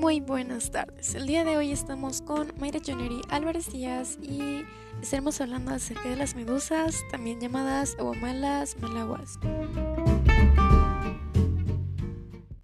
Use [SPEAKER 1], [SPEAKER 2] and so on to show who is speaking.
[SPEAKER 1] Muy buenas tardes. El día de hoy estamos con Mayra Joneri Álvarez Díaz y estaremos hablando acerca de las medusas, también llamadas aguamalas malaguas.